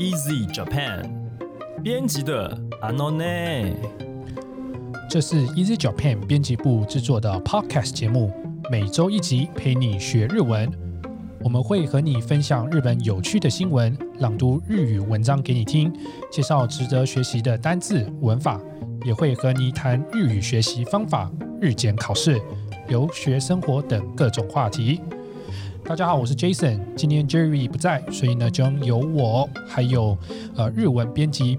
Easy Japan 编辑的 Anone。这是 Easy Japan 编辑部制作的 Podcast 节目，每周一集陪你学日文。我们会和你分享日本有趣的新闻，朗读日语文章给你听，介绍值得学习的单字文法，也会和你谈日语学习方法、日检考试、留学生活等各种话题。大家好，我是 Jason，今天 Jerry 不在，所以呢，将由我还有呃日文编辑，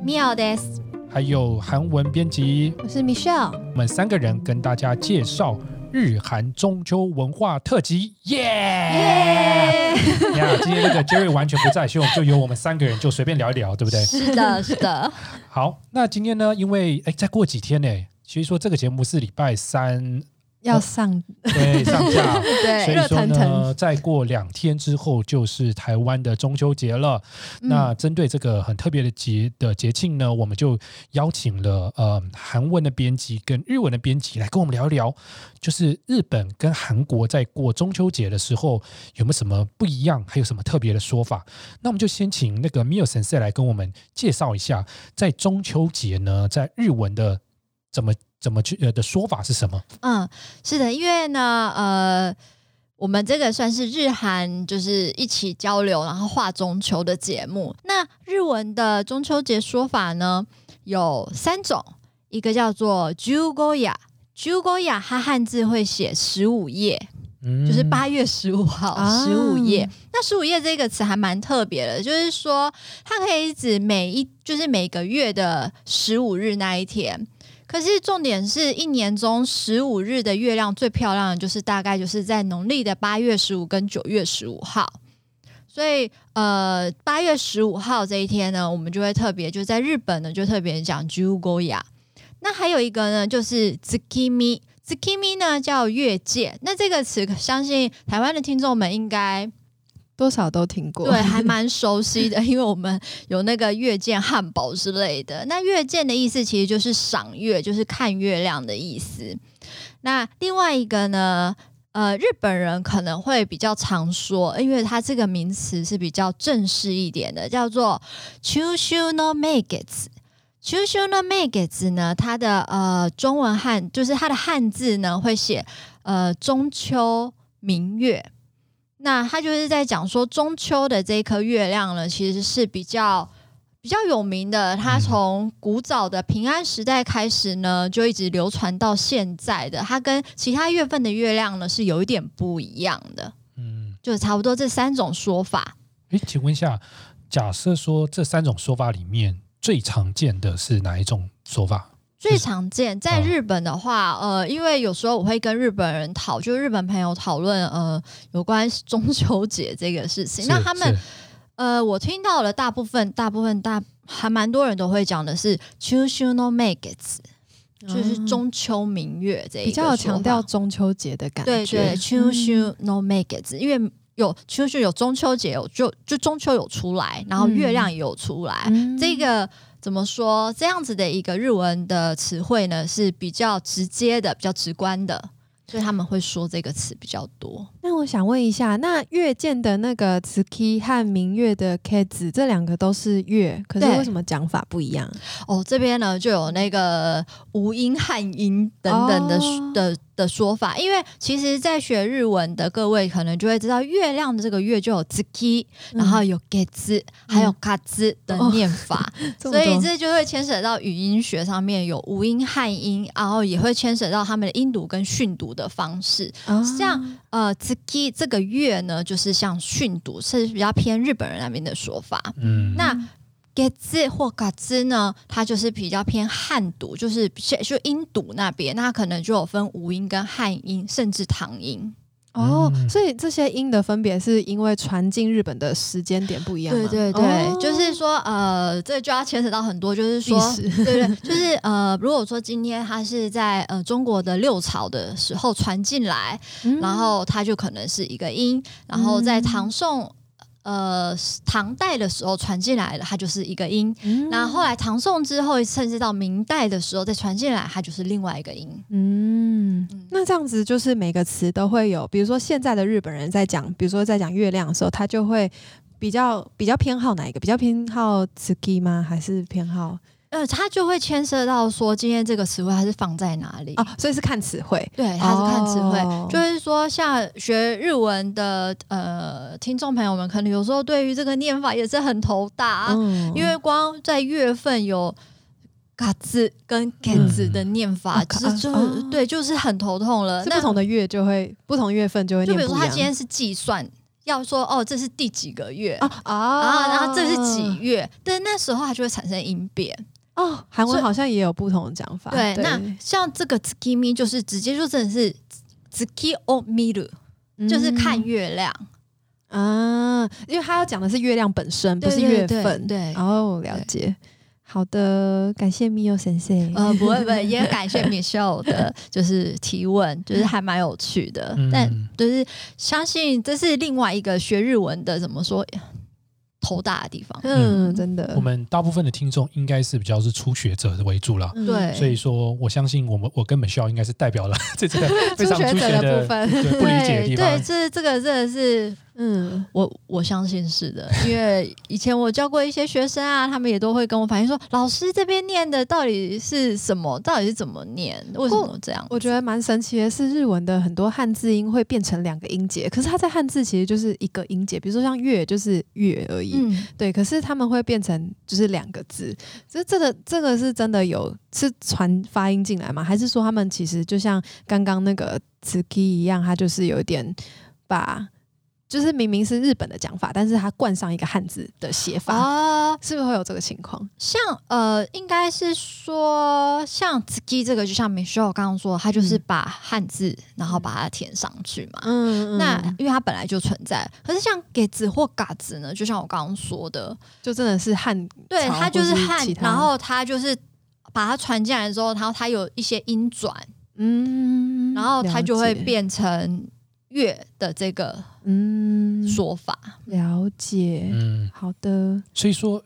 妙です。还有韩文编辑，我是 Michelle。我们三个人跟大家介绍日韩中秋文化特辑，耶！耶！你看，今天那个 Jerry 完全不在，所以我们就由我们三个人就随便聊一聊，对不对？是的，是的。好，那今天呢，因为哎，再过几天呢，其实说这个节目是礼拜三要上 对上架，对所，以说呢，再过两天之后就是台湾的中秋节了。嗯那针对这个很特别的节的节庆呢，我们就邀请了呃韩文的编辑跟日文的编辑来跟我们聊一聊，就是日本跟韩国在过中秋节的时候有没有什么不一样，还有什么特别的说法？那我们就先请那个米尔先生来跟我们介绍一下，在中秋节呢，在日文的怎么怎么去呃的说法是什么？嗯，是的，因为呢，呃，我们这个算是日韩就是一起交流，然后画中秋的节目。那日文的中秋节说法呢有三种，一个叫做 Jugoya。Jugoya 它汉字会写十五夜，嗯就是八月十五号啊十五夜。那十五夜这个词还蛮特别的，就是说它可以指每一就是每个月的十五日那一天。可是重点是一年中十五日的月亮最漂亮的就是大概就是在农历的八月十五跟九月十五号。所以，呃，八月十五号这一天呢，我们就会特别，就在日本呢，就特别讲 Jugoya。那还有一个呢，就是 Zukimi，Zukimi 呢叫月见，那这个词相信台湾的听众们应该多少都听过。对还 蛮熟悉的，因为我们有那个月见汉堡之类的。那月见的意思其实就是赏月，就是看月亮的意思。那另外一个呢，呃，日本人可能会比较常说，因为它这个名词是比较正式一点的，叫做 “chushu no megetsu”。chushu no megetsu 呢，它的呃中文汉就是它的汉字呢会写呃中秋明月。那他就是在讲说中秋的这一颗月亮呢，其实是比较比较有名的。它从古早的平安时代开始呢，就一直流传到现在的。它跟其他月份的月亮呢是有一点不一样的，嗯。就是差不多这三种说法。诶，请问一下，假设说这三种说法里面最常见的是哪一种说法？最常见在嗯日本的话，呃，因为有时候我会跟日本人讨，就日本朋友讨论，呃，有关中秋节这个事情。那他们呃，我听到了大部分、大部分大还蛮多人都会讲的是 “chushu no megetsu”，就是中秋明月这一个比较有强调中秋节的感觉。对对 “chushu no megetsu”，因为有 “chushu” 有中秋节有就就中秋有出来，然后月亮也有出来，嗯这个。怎么说？这样子的一个日文的词汇呢，是比较直接的、比较直观的，所以他们会说这个词比较多。那我想问一下，那月见的那个 tsuki 和明月的 k 子这两个都是月，可是为什么讲法不一样？哦，这边呢就有那个无音、汉音等等的、哦。的的说法，因为其实，在学日文的各位可能就会知道，月亮的这个月就有 zuki，、然后有字，还有 ka 字的念法，所以这就会牵扯到语音学上面有无音、汉音，然后也会牵扯到他们的音读跟训读的方式。啊像呃 zuki 这个月呢，就是像训读，是比较偏日本人那边的说法。嗯，那 get 字或嘎字呢，它就是比较偏汉读，就是比就音读那边，那可能就有分无音跟汉音，甚至唐音。哦，嗯所以这些音的分别是因为传进日本的时间点不一样吗？对对对，哦就是说呃，这就要牵扯到很多，就是说对对，就是呃，如果说今天它是在呃中国的六朝的时候传进来，嗯然后它就可能是一个音，然后在唐宋。呃，唐代的时候传进来的，它就是一个音。嗯那后来唐宋之后，甚至到明代的时候再传进来，它就是另外一个音。嗯嗯，那这样子就是每个词都会有，比如说现在的日本人在讲，比如说在讲月亮的时候，他就会比较比较偏好哪一个？比较偏好 ski 吗？还是偏好呃，它就会牵涉到说今天这个词汇它是放在哪里。哦？所以是看词汇。对，它是看词汇，哦就是说，像学日文的呃听众朋友们，可能有时候对于这个念法也是很头大，嗯因为光在月份有嘎子跟给子的念法，哦其实就、哦对，就是很头痛了。是不同的月就会不同月份就会就比。如说他今天是计算，要说哦，这是第几个月。啊啊啊，然后这是几月？但那时候它就会产生音变。哦，韩文好像也有不同的讲法。对，那像这个 tsukimi 就是直接就真的是 tsuki o miru，就是看月亮。嗯啊，因为他要讲的是月亮本身，不是月份。对哦，了解。好的，感谢 Mio 先生。呃，不会不会，也感谢 Michelle 的，就是提问，就是还蛮有趣的。嗯但就是相信这是另外一个学日文的怎么说头大的地方。嗯，真的。我们大部分的听众应该是比较是初学者的为主了。嗯对所以说，我相信我们我跟 Michelle 应该是代表了这 这个非常初学者的初学的部分对不理解的地方对，这这个真的是嗯，我我相信是的，因为以前我教过一些学生啊，他们也都会跟我反映说，老师这边念的到底是什么？到底是怎么念？为什么这样？我觉得蛮神奇的是，日文的很多汉字音会变成两个音节，可是它在汉字其实就是一个音节，比如说像月就是月而已。嗯，对，可是他们会变成就是两个字，这这个这个是真的有是传发音进来吗？还是说他们其实就像刚刚那个 tsuki 一样，它就是有点把就是明明是日本的讲法，但是它冠上一个汉字的写法，啊，是不是会有这个情况？像呃，应该是说像 ski 这个，就像 Michelle 刚刚说，他就是把汉字然后把它填上去嘛。嗯那因为它本来就存在，可是像给子或嘎子呢，就像我刚刚说的，就真的是汉对，朝它就是汉然后它就是把它传进来之后，然后它有一些音转，嗯，然后它就会变成月的这个嗯说法。了解，嗯，好的，所以说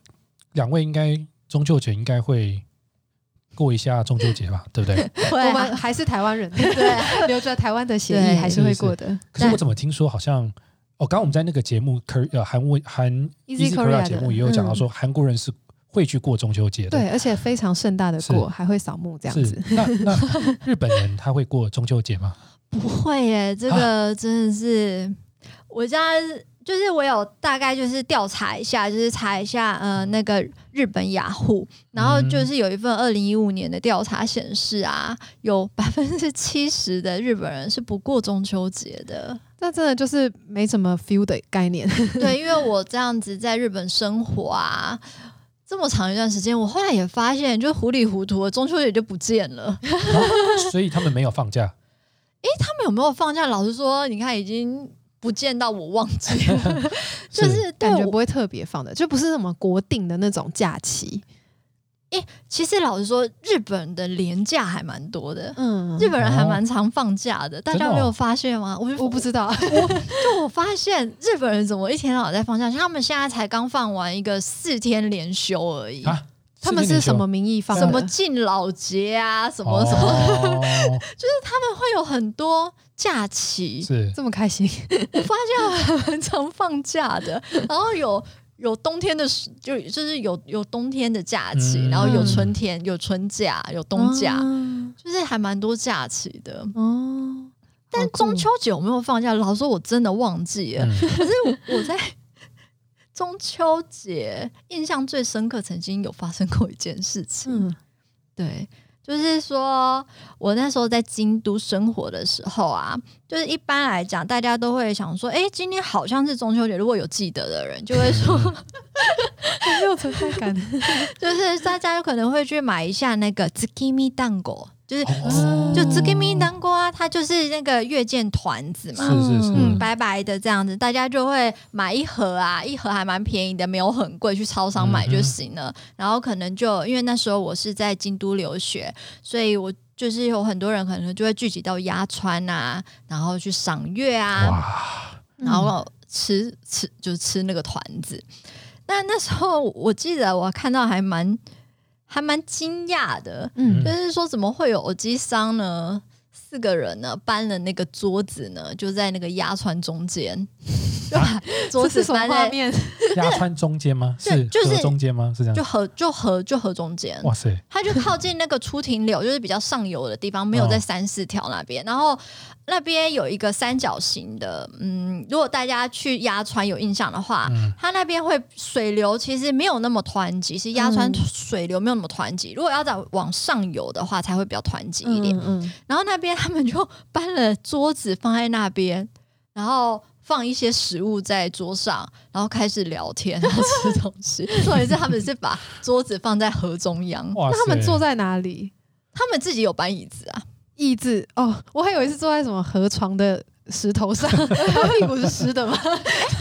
两位应该中秋节应该会过一下中秋节吧，对不对？我们还是台湾人，对，留着台湾的协对议还是会过的。可是我怎么听说好像哦，刚刚我们在那个节目 K 呃韩文韩 Easy Korea 节目也有讲到说，韩国人是会去过中秋节的。对，而且非常盛大的是过，还会扫墓这样子。那那 日本人他会过中秋节吗？不会耶，这个真的是、我家就是我有大概就是调查一下，就是查一下呃那个日本雅虎，然后就是有一份二零一五年的调查显示啊，有百分之七十的日本人是不过中秋节的。那真的就是没什么 feel 的概念。对，因为我这样子在日本生活啊。这么长一段时间，我后来也发现，就糊里糊涂的中秋节就不见了。所以他们没有放假。他们有没有放假？老实说，你看已经不见到我忘记了，就是感觉不会特别放的，就不是什么国定的那种假期。其实老实说，日本的年假还蛮多的，嗯。日本人还蛮常放假的，大家没有发现吗？我我不知道，就我发现日本人怎么一天到晚在放假，像他们现在才刚放完一个四天连休而已，啊他们是什么名义放的？什么敬老节啊，什么什么，哦、会有很多假期。是这么开心？我发现他们很常放假的，然后有。有冬天的时，就就是有有冬天的假期，嗯然后有春天，有春假，有冬假，哦就是还蛮多假期的。哦，但中秋节有没有放假？老实说，我真的忘记了。嗯可是我我在中秋节印象最深刻，曾经有发生过一件事情。嗯对，就是说我那时候在京都生活的时候啊，就是一般来讲，大家都会想说，哎、今天好像是中秋节。如果有记得的人，就会说，没有存在感。就是大家有可能会去买一下那个 tsukimi 蛋果，就是、哦就 tsukimi 蛋果啊，它就是那个月见团子嘛。是是是，嗯，白白的这样子，大家就会买一盒啊，一盒还蛮便宜的，没有很贵，去超商买就行了。然后可能就因为那时候我是在京都留学，所以我就是有很多人可能就会聚集到鸭川啊，然后去赏月啊，然后吃吃就吃那个团子。那那时候我记得我看到还蛮还蛮惊讶的，嗯就是说怎么会有耳机商呢？四个人呢搬了那个桌子呢，就在那个压川中间 桌子放在画面？压川中间吗？是就是中间吗？是这样？就河就河就河中间，哇塞，它就靠近那个出庭柳，就是比较上游的地方，没有在三四条那边。然后那边有一个三角形的，嗯，如果大家去压川有印象的话，嗯它那边会水流其实没有那么湍急，是压川嗯水流没有那么湍急。如果要再往上游的话，才会比较湍急一点。嗯嗯，然后那边他们就搬了桌子放在那边，然后放一些食物在桌上，然后开始聊天，然后吃东西。重点是他们是把桌子放在河中央，哇塞，那他们坐在哪里？他们自己有搬椅子啊。椅子哦，我还以为是坐在什么河床的石头上，他屁股是湿的吗？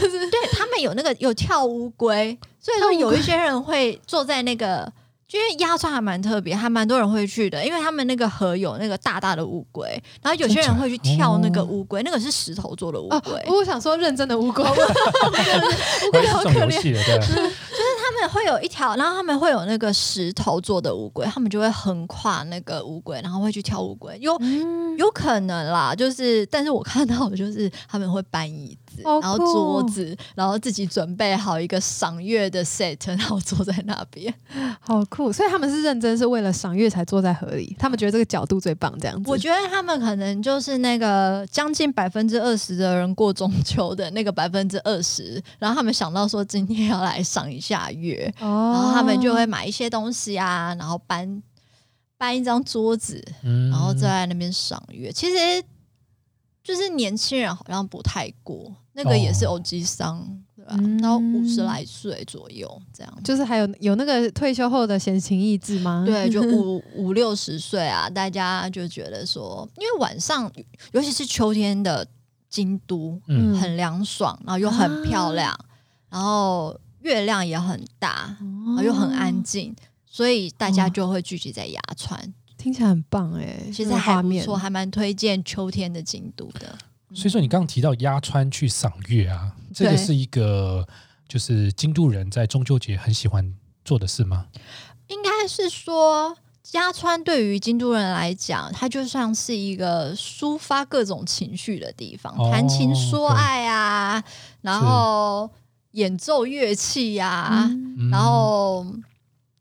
对他们有那个有跳乌龟，所以说有一些人会坐在那个，就因为鸭川还蛮特别，还蛮多人会去的，因为他们那个河有那个大大的乌龟，然后有些人会去跳那个乌龟，那个是石头做的乌哦龟，，我想说认真的乌龟，乌龟是种游戏的，对，他们会有一条，然后他们会有那个石头做的乌龟，他们就会横跨那个乌龟，然后会去跳乌龟，有嗯，有可能啦，就是，但是我看到的就是他们会搬椅子，然后桌子，然后自己准备好一个赏月的 set，然后坐在那边。好酷！所以他们是认真是为了赏月才坐在河里，他们觉得这个角度最棒，这样子。我觉得他们可能就是那个将近百分之二十的人过中秋的那个百分之二十，然后他们想到说今天要来赏一下月，哦然后他们就会买一些东西啊，然后搬搬一张桌子，嗯然后在那边赏月。其实就是年轻人好像不太过，那个也是哦欧吉桑，对吧？嗯然后五十来岁左右这样。就是还有有那个退休后的闲情逸致吗？对，就五 五六十岁啊，大家就觉得说，因为晚上，尤其是秋天的京都，嗯很凉爽，然后又很漂亮，然后月亮也很大，然后又很安静，所以大家就会聚集在牙川。听起来很棒哎，其实还不错，还蛮推荐秋天的京都的。所以说你刚刚提到鸭川去赏月啊，这个是一个就是京都人在中秋节很喜欢做的事吗？应该是说，鸭川对于京都人来讲，它就像是一个抒发各种情绪的地方，哦谈情说爱啊，然后演奏乐器呀、然后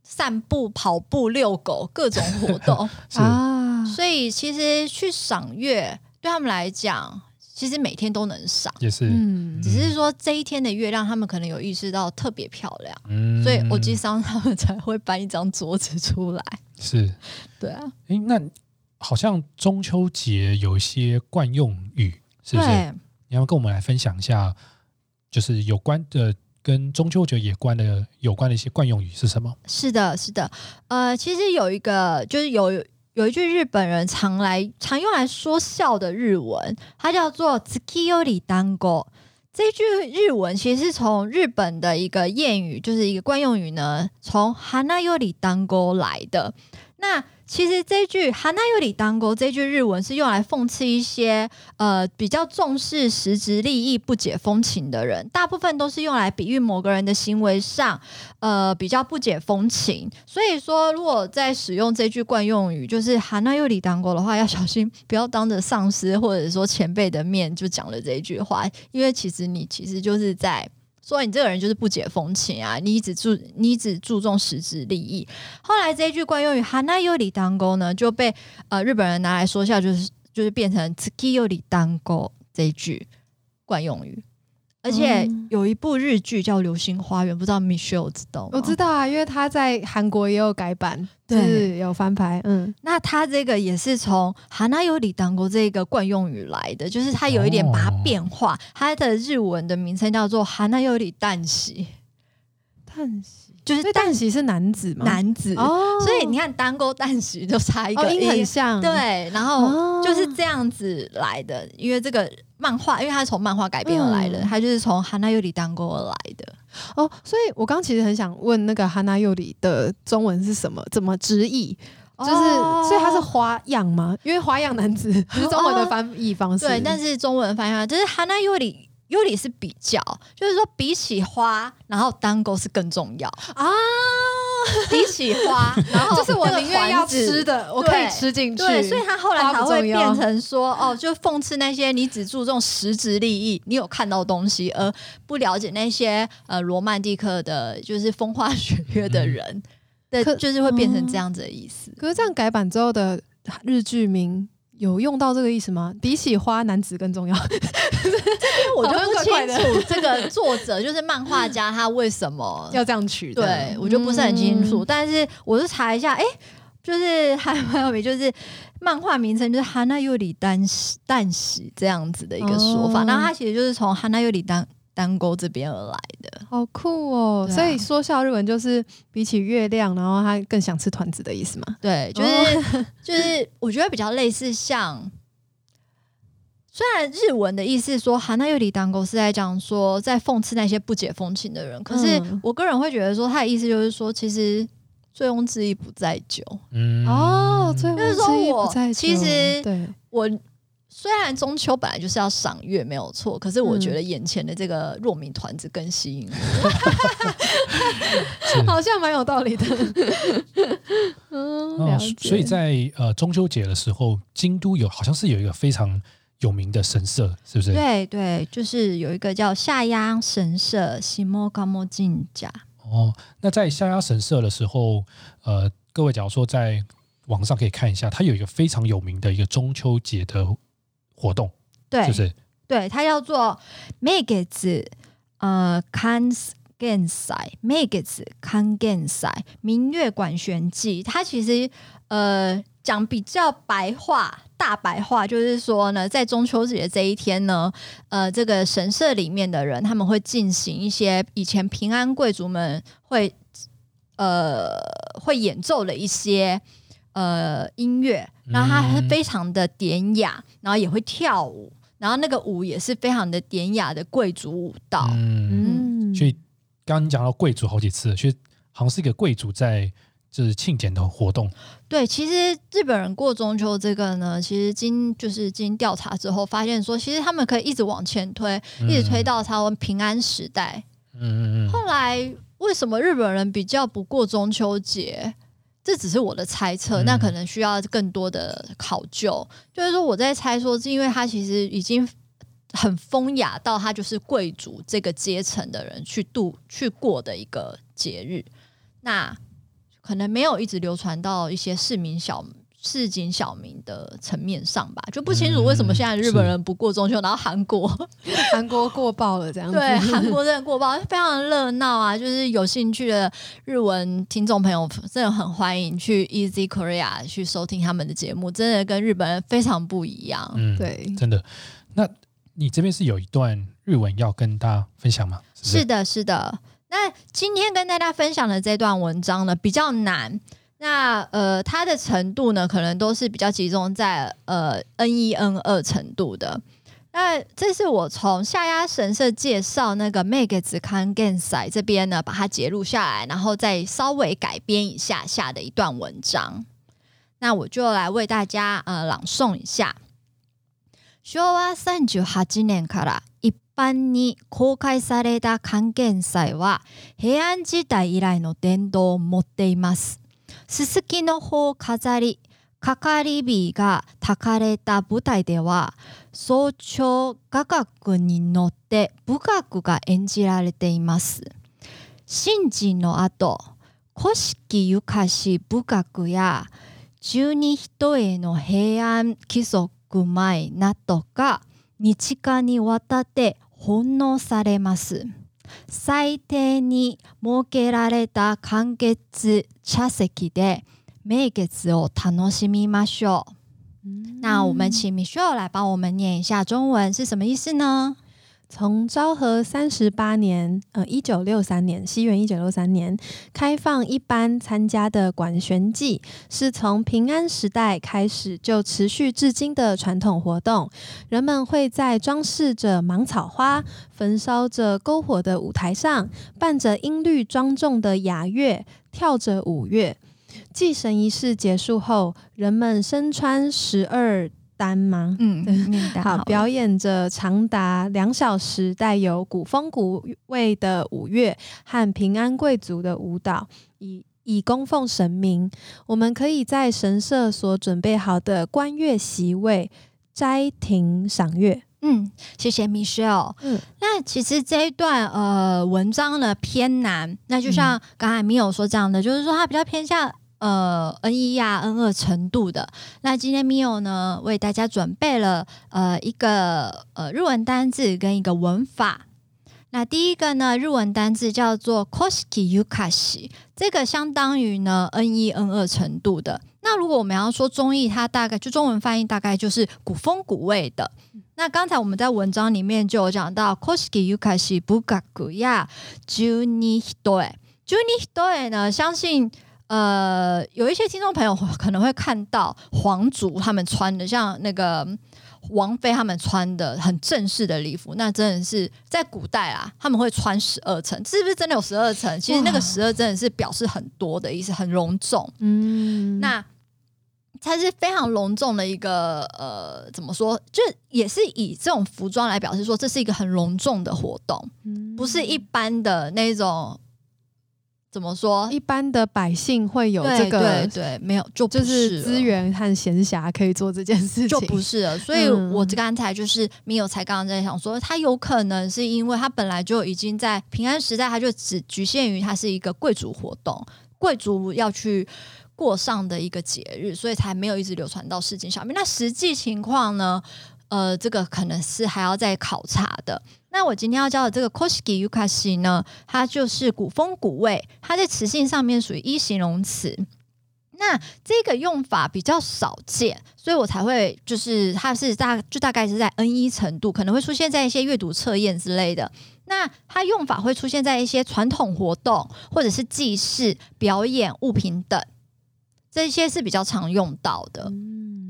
散步、跑步、遛狗，各种活动。啊，所以其实去赏月对他们来讲，其实每天都能上。也是，嗯只是说这一天的月亮，他们可能有意识到特别漂亮，嗯所以欧吉桑他们才会搬一张桌子出来。是，对啊，诶，那好像中秋节有一些惯用语，是不是？你要不要跟我们来分享一下，就是有关的跟中秋节有关的有关的一些惯用语是什么？是的，是的。呃，其实有一个，就是有有一句日本人常来常用来说笑的日文，它叫做 “tsukiyori dango”。这句日文其实是从日本的一个谚语，就是一个惯用语呢，从 “hanayori dango” 来的。那其实这句 “hanayori dango” 这句日文是用来讽刺一些呃比较重视实质利益、不解风情的人，大部分都是用来比喻某个人的行为上呃比较不解风情。所以说，如果在使用这句惯用语，就是 “hanayori dango” 的话，要小心不要当着上司或者说前辈的面就讲了这一句话，因为其实你其实就是在。说你这个人就是不解风情啊！你只注你只注重实质利益。后来这一句惯用语 “hana y o i 呢，就被呃日本人拿来说笑，就是就是变成 “tsuki y o i 这一句惯用语。而且嗯有一部日剧叫《流星花园》，不知道 Michelle 知道吗？我知道啊，因为他在韩国也有改版，对。就是有翻拍，嗯，那他这个也是从“哈那有里当国”这个惯用语来的，就是他有一点把它变化，他的日文的名称叫做“哈那有里旦喜叹息，”，就是所以旦喜是男子嘛？男子。哦，所以你看，单勾旦喜就差一哦音个音，很像，，对，然后哦就是这样子来的。因为这个漫画，因为它是从漫画改编而来的，嗯它就是从“哈娜尤里单勾”而来的。哦，所以我刚其实很想问那个哈娜尤里的中文是什么，怎么直译？就是，哦所以它是花样吗？因为花样男子 是中文的翻译方式。对，但是中文翻译就是哈娜尤里尤里是比较，就是说比起花，然后单钩是更重要。啊，比起花，然后就是我那个宁愿要吃的，我可以吃进去。对，所以他后来花才会变成说，哦，就讽刺那些你只注重实质利益，你有看到东西，而不了解那些呃罗曼蒂克的，就是风花雪月的人的，可就是会变成这样子的意思。可是这样改版之后的日剧名有用到这个意思吗？比起花，男子更重要。我就不清楚这个作者就是漫画家他为什么 要这样取的，对我就不是很清楚，嗯。但是我就查一下，哎、就是还蛮有名，就是漫画名称就是哈娜尤里丹喜丹喜这样子的一个说法，哦。然后它其实就是从哈娜尤里丹单沟这边而来的。好酷哦！啊所以说笑日文就是比起月亮，然后他更想吃团子的意思嘛。对，就是、就是我觉得比较类似像。虽然日文的意思说“哈那尤里单沟”是在讲说在讽刺那些不解风情的人，可是嗯我个人会觉得说，他的意思就是说，其实醉翁之意不在酒。嗯哦，最后就是说我不在其酒实对我虽然中秋本来就是要赏月没有错，可是我觉得眼前的这个若米团子更吸引我。是 好像蛮有道理的。嗯，哦了解。所以在呃中秋节的时候，京都有好像是有一个非常有名的神社，是不是？对对，就是有一个叫下鸭神社西莫高莫进甲。哦，那在下鸭神社的时候，呃，各位假如说在网上可以看一下，它有一个非常有名的一个中秋节的活动，对是不是？对，它叫做 Megetsu 呃 Kans。gensai m e g e t kan gensai 明月管弦记，它其实呃讲比较白话、大白话，就是说呢，在中秋节这一天呢，呃，这个神社里面的人他们会进行一些以前平安贵族们会呃会演奏的一些呃音乐，然后它是嗯非常的典雅，然后也会跳舞，然后那个舞也是非常的典雅的贵族舞蹈。嗯，嗯，所以刚刚你讲到贵族好几次了，所以好像是一个贵族在就是庆典的活动。对，其实日本人过中秋这个呢，其实经就是经调查之后发现说，其实他们可以一直往前推，一直推到他们平安时代。嗯嗯嗯后来为什么日本人比较不过中秋节？这只是我的猜测，嗯那可能需要更多的考究。就是说，我在猜说，是因为他其实已经很风雅到他就是贵族这个阶层的人去度去过的一个节日，那可能没有一直流传到一些市民小市井小民的层面上吧，就不清楚为什么现在日本人不过中秋，然后韩国韩国过爆了这样子。对，韩国真的过爆，非常热闹啊！就是有兴趣的日文听众朋友，真的很欢迎去 Easy Korea 去收听他们的节目，真的跟日本人非常不一样。嗯，，对，真的。那你这边是有一段日文要跟大家分享吗？是是是的，是的。那今天跟大家分享的这段文章呢，比较难。那呃，它的程度呢，可能都是比较集中在呃 N 一 N 二程度的。那这是我从下鸭神社介绍那个 Meg 子康 Gensai 这边呢，把它截录下来，然后再稍微改编一下下的一段文章。那我就来为大家呃朗诵一下。昭和38年から一般に公開された還元祭は平安時代以来の伝統を持っています。 すすきの穂を飾り、かかり火が焚かれた舞台では、早朝雅楽に乗って舞楽が演じられています。神事の後、古式ゆかし舞楽や十二人への平安規則舞などが日間にわたって奉納されます。最低に設けられた完結茶席で名月を楽しみましょう。那我们请 Michelle 来帮我们念一下中文是什么意思呢？从昭和三十八年，呃，一九六三年，西元一九六三年开放一般参加的管弦祭，是从平安时代开始就持续至今的传统活动。人们会在装饰着芒草花、焚烧着篝火的舞台上，伴着音律庄重的雅乐，跳着舞乐。祭神仪式结束后，人们身穿十二单吗？嗯，好，表演着长达两小时、带有古风古味的舞乐和平安贵族的舞蹈，以以供奉神明。我们可以在神社所准备好的观月席位斋庭赏月。嗯，谢谢 Michelle。嗯那其实这一段呃文章呢偏难，那就像刚才米友说这样的，就是说它比较偏向呃 N 一呀 N 二程度的。那今天米友呢为大家准备了呃一个呃日文单字跟一个文法。那第一个呢，日文单字叫做 koski yukashi，这个相当于呢 N 一 N 二程度的。那如果我们要说中译，它大概就中文翻译大概就是古风古味的。那刚才我们在文章里面就有讲到 koski yukashi bugaku ya juni hitoe。juni hitoe 呢，相信呃有一些听众朋友可能会看到皇族他们穿的，像那个王妃他们穿的很正式的礼服，那真的是在古代啊，他们会穿十二层，是不是真的有十二层？其实那个十二真的是表示很多的意思，很隆重。嗯，那它是非常隆重的一个呃，怎么说？就也是以这种服装来表示说，这是一个很隆重的活动，嗯不是一般的那种怎么说？一般的百姓会有这个，对对，没有就不就是资源和闲暇可以做这件事情，就不是了。所以嗯我刚才就是米友才刚刚在想说，他有可能是因为他本来就已经在平安时代，他就只局限于它是一个贵族活动，贵族要去。过上的一个节日，所以才没有一直流传到市井小民。那实际情况呢？呃，这个可能是还要再考察的。那我今天要教的这个 Koski Yukashi 呢，它就是古风古味，它在词性上面属于一形容词。那这个用法比较少见，所以我才会就是它是大就大概是在 N 一程度，可能会出现在一些阅读测验之类的。那它用法会出现在一些传统活动或者是祭祀、表演、物品等，这些是比较常用到的。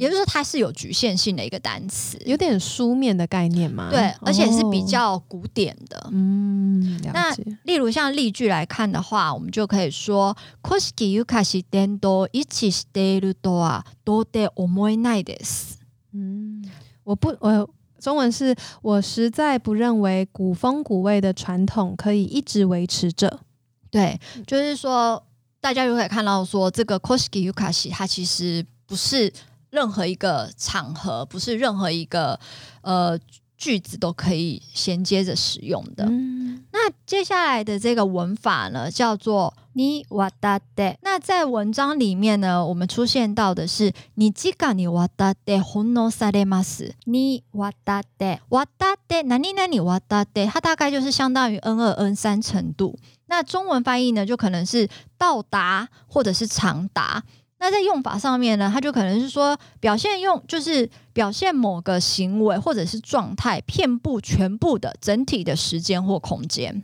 也就是说，它是有局限性的一个单词，有点书面的概念嘛，对，而且是比哦较古典的。嗯，那，例如像例句来看的话，我们就可以说 “koshiki yukashi dendo ichi shiteiru to wa do de omoi nai desu”。嗯，我不我。中文是我实在不认为古风古味的传统可以一直维持着。对，就是说，大家就可以看到说，这个 koshiki yukashi 它其实不是任何一个场合，不是任何一个呃句子都可以衔接着使用的。嗯，那接下来的这个文法呢，叫做你哇哒的。那在文章里面呢，我们出现到的是你即个你哇哒的红诺萨雷马斯，你哇哒的哇哒的，哪里哪里哇哒的，它大概就是相当于 N 二 N 三程度。那中文翻译呢，就可能是到达或者是长达。那在用法上面呢，它就可能是说表现用，就是表现某个行为或者是状态，遍布全部的整体的时间或空间。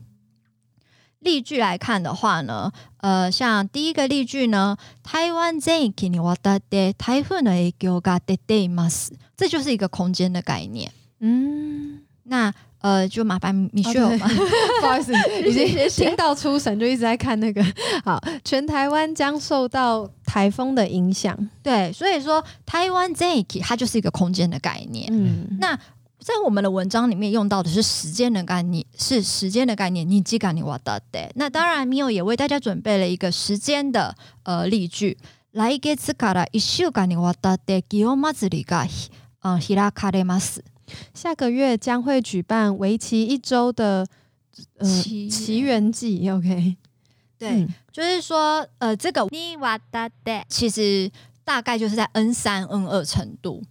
例句来看的话呢，呃，像第一个例句呢，台湾全域にわたって台風の影響が出ています，这就是一个空间的概念。嗯，那 呃，就麻烦米哦雪儿吧。不好意思，已经谢谢听到出神，就一直在看那个。好，全台湾将受到台风的影响。对，所以说台湾全域它就是一个空间的概念。嗯，那在我们的文章里面用到的是时间的概念，是时间的概念。你即感你哇哒的。那当然，米友也为大家准备了一个时间的呃例句。来月から一週間にわたって祇園祭りが呃開かれます。 下个月将会举办为期一周的呃奇奇缘记。OK，对，嗯就是说呃这个你哇哒的，其实大概就是在 N 三 N 二程度，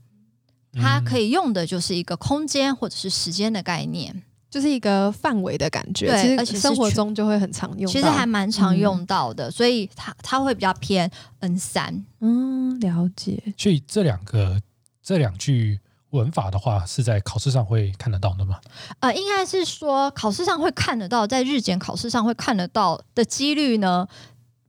它可以以用的就是一个空间或者是时间的概念。就是一个范围的感觉。对而且生活中就会很常用到。其实还蛮常嗯用到的，所以它它会比较偏 N 三。嗯了解。所以这两个这两句文法的话，是在考试上会看得到的吗？呃，应该是说考试上会看得到，在日检考试上会看得到的几率呢，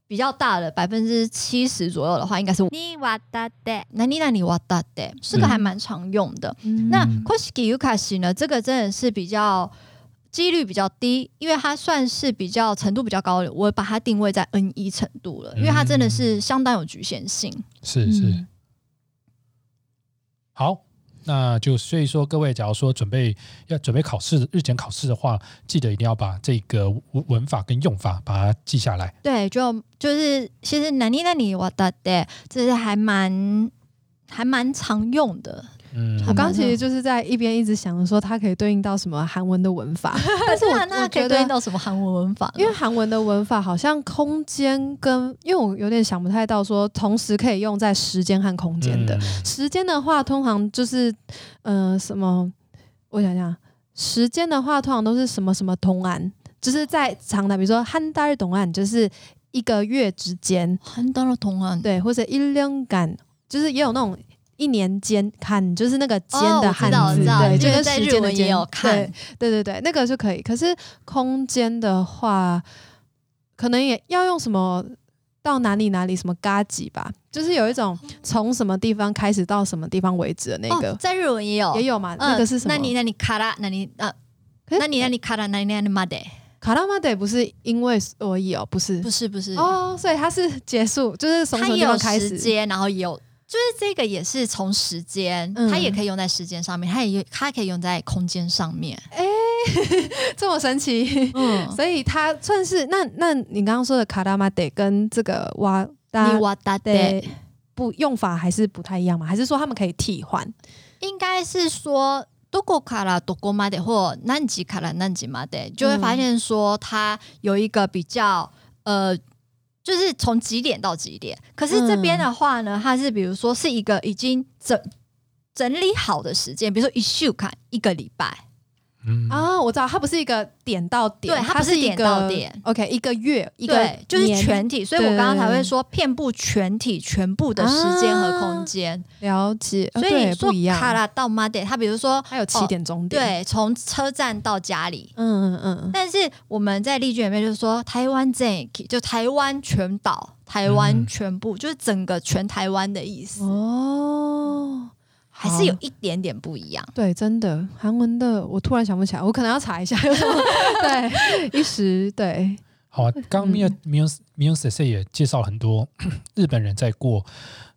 比较大的百分之七十左右的话，应该是你哇哒的，那你那你哇哒的，这个还蛮常用的。嗯那嗯 koshiki yukashi 呢，这个真的是比较。几率比较低，因为它算是比较程度比较高的，我把它定位在 N 一程度了，因为它真的是相当有局限性。是是。嗯好，那就所以说，各位假如说准备要准备考试日前考试的话，记得一定要把这个文法跟用法把它记下来。对，就就是其实哪里哪里我的对，这是还蛮还蛮常用的。嗯，我刚刚其实就是在一边一直想着说，它可以对应到什么韩文的文法，但是我那那可以对应。到什么韩文文法？因为韩文的文法好像空间跟，因为我有点想不太到说同时可以用在时间和空间的。嗯时间的话，通常就是呃什么，我想想，时间的话通常都是什么什么同案，就是在长的，比如说汉代同案，就是一个月之间，很多的同案对，或者一两感，就是也有那种。一年间看就是那个间的汉字，对，就因为跟在日文也时间的间有看对对对对，那个就可以。可是空间的话，可能也要用什么到哪里哪里什么嘎吉吧，就是有一种从什么地方开始到什么地方为止的那个、哦，在日文也有也有嘛？嗯那个是什么？那你那你卡拉，那你呃，那你那你卡拉，那你那你妈的，卡拉马得不是因为所以哦，不是不是不是，哦，所以它是结束，就是从什么地方开始？然后有。就是这个也是从时间，嗯它也可以用在时间上面，它也它可以用在空间上面。这么神奇，嗯，所以它算是那那你刚刚说的卡拉马得跟这个哇你达哇哒的的，不用法还是不太一样吗？还是说他们可以替换？应该是说多过卡拉多过马的或南极卡拉南极马的，就会发现说它有一个比较呃。就是从几点到几点，可是这边的话呢，它是比如说是一个已经整整理好的时间，比如说一秀看一个礼拜，嗯。啊，我知道，它不是一个点到点，对它不是点是一个到点。OK，一个月，一个，就是全体，所以我刚刚才会说遍布全体全部的时间和空间，了解，呃所以不一样，卡拉到马点，它比如说还有起点终点，，对，从车站到家里。嗯嗯嗯，但是我们在例句里面就是说，台湾这就台湾全岛，台湾嗯。全部，就是整个全台湾的意思，哦，还是有一点点不一样。对，真的韩文的，我突然想不起来，我可能要查一下有什么，对，一时对，好啊，刚刚嗯 Miu Miu Miu s e 也介绍了很多 日本人在过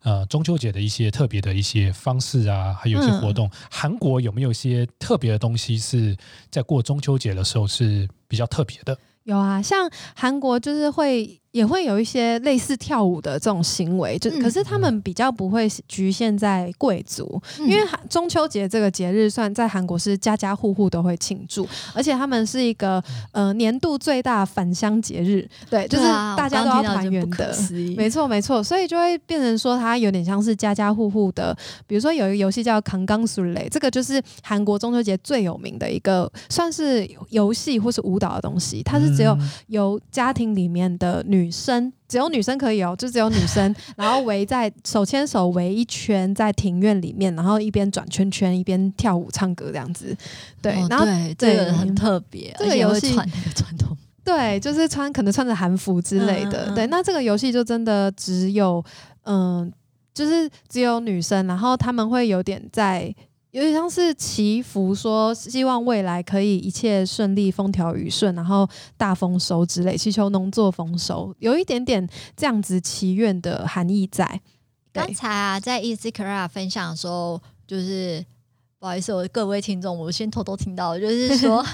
呃中秋节的一些特别的一些方式啊，还有一些活动。韩国有没有一些特别的东西是在过中秋节的时候是比较特别的？有啊，像韩国就是会也会有一些类似跳舞的这种行为，就、嗯可是他们比较不会局限在贵族，因因为中秋节这个节日算在韩国是家家户户都会庆祝，而且他们是一个呃年度最大返乡节日，对，就是大家都要团圆的。没错，没错，所以就会变成说，它有点像是家家户户的，比如说有一个游戏叫《扛钢苏雷》，这个就是韩国中秋节最有名的一个，算是游戏或是舞蹈的东西。它是只有嗯由家庭里面的女生，只有女生可以哦，就只有女生，然后围在手牵手围一圈在庭院里面，然后一边转圈圈一边跳舞唱歌这样子。对，哦然后这个很特别，这个游戏传传统。对，就是穿可能穿着韩服之类的。嗯嗯嗯对，那这个游戏就真的只有嗯、就是只有女生，然后他们会有点在。有点像是祈福，说希望未来可以一切顺利、风调雨顺，然后大丰收之类，祈求农作丰收，有一点点这样子祈愿的含义在。刚才啊，在 Easy c a r a 分享的时候，就是不好意思，我各位听众，我先偷偷听到，就是说。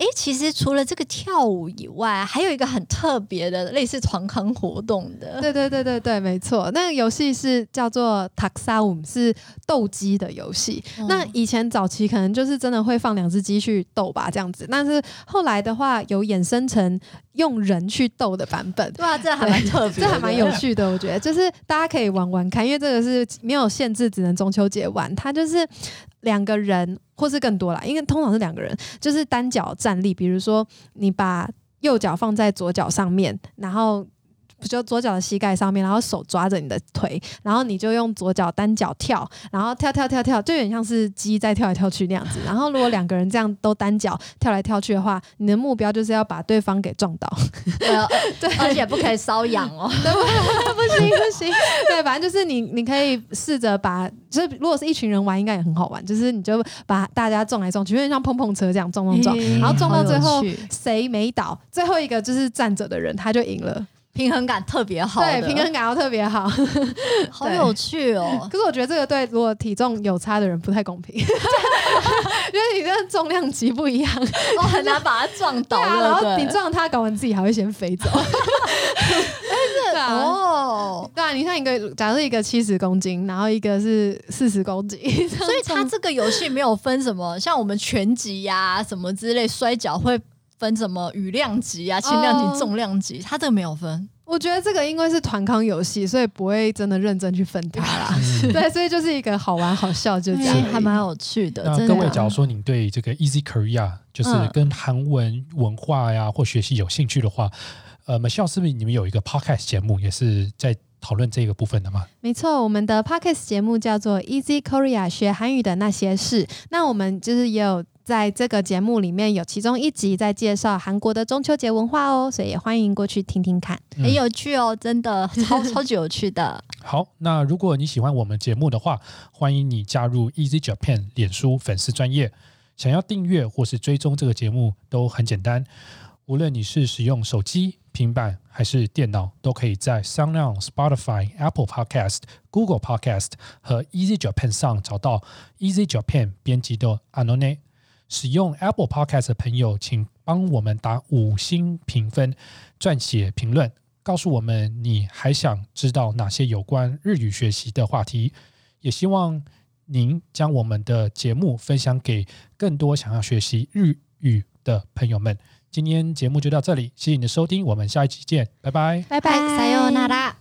诶，其实除了这个跳舞以外，还有一个很特别的类似团康活动的。对对对对对，没错，那个游戏是叫做 Taxaum，是斗鸡的游戏。嗯那以前早期可能就是真的会放两只鸡去斗吧，这样子。但是后来的话，有衍生成用人去斗的版本。对啊，这还蛮特 别，这还蛮有趣的，我觉得，就是大家可以玩玩看，因为这个是没有限制，只能中秋节玩。它就是两个人，或是更多啦，因为通常是两个人，就是单脚站立。比如说，你把右脚放在左脚上面，然后就左脚的膝盖上面，然后手抓着你的腿，然后你就用左脚单脚跳，然后跳跳跳跳，就有点像是鸡在跳来跳去那样子。然后如果两个人这样都单脚跳来跳去的话，你的目标就是要把对方给撞倒。对啊，而且不可以瘙痒哦。不行不行，对，反正就是你，你可以试着把，就是如果是一群人玩，应该也很好玩。就是你就把大家撞来撞去，有点像碰碰车这样撞撞撞，嗯然后撞到最后谁没倒，最后一个就是站着的人他就赢了。平衡感特别好的，对，平衡感要特别好。好有趣哦。可是我觉得这个对如果体重有差的人不太公平，因为你这重量级不一样，我很难把它撞倒对啊，然后。你撞他，搞完自己还会先飞走。对啊，哦，对啊，你像一个，假如一个七十公斤，然后一个是四十公斤，所以它这个游戏没有分什么，像我们拳击呀、什么之类，摔跤会分什么雨量级啊、轻量哦级、重量级，它这个没有分。我觉得这个因为是团康游戏，所以不会真的认真去分它啦。嗯 对，所以就是一个好玩好笑，就这样还蛮有趣的，那。各位假如说你对这个 Easy Korea 就是嗯跟韩文文化呀或学习有兴趣的话，呃，Michelle 是不是你们有一个 podcast 节目也是在讨论这个部分的吗？没错，我们的 podcast 节目叫做 Easy Korea 学韩语的那些事。那我们就是也有在这个节目里面有其中一集在介绍韩国的中秋节文化哦，所以也欢迎过去听听看。嗯很有趣哦，真的超 超级有趣的。好，那如果你喜欢我们节目的话，欢迎你加入 Easy Japan 脸书粉丝专业。想要订阅或是追踪这个节目都很简单，无论你是使用手机、平板还是电脑，都可以在 SoundOn、Spotify、Apple Podcast、Google Podcast 和 Easy Japan 上找到 Easy Japan 编辑的 Anone。使用 Apple Podcast 的朋友，请帮我们打五星评分，撰写评论，告诉我们你还想知道哪些有关日语学习的话题。也希望您将我们的节目分享给更多想要学习日语的朋友们。今天节目就到这里，谢谢你的收听，我们下一期见，拜拜。拜拜，さようなら。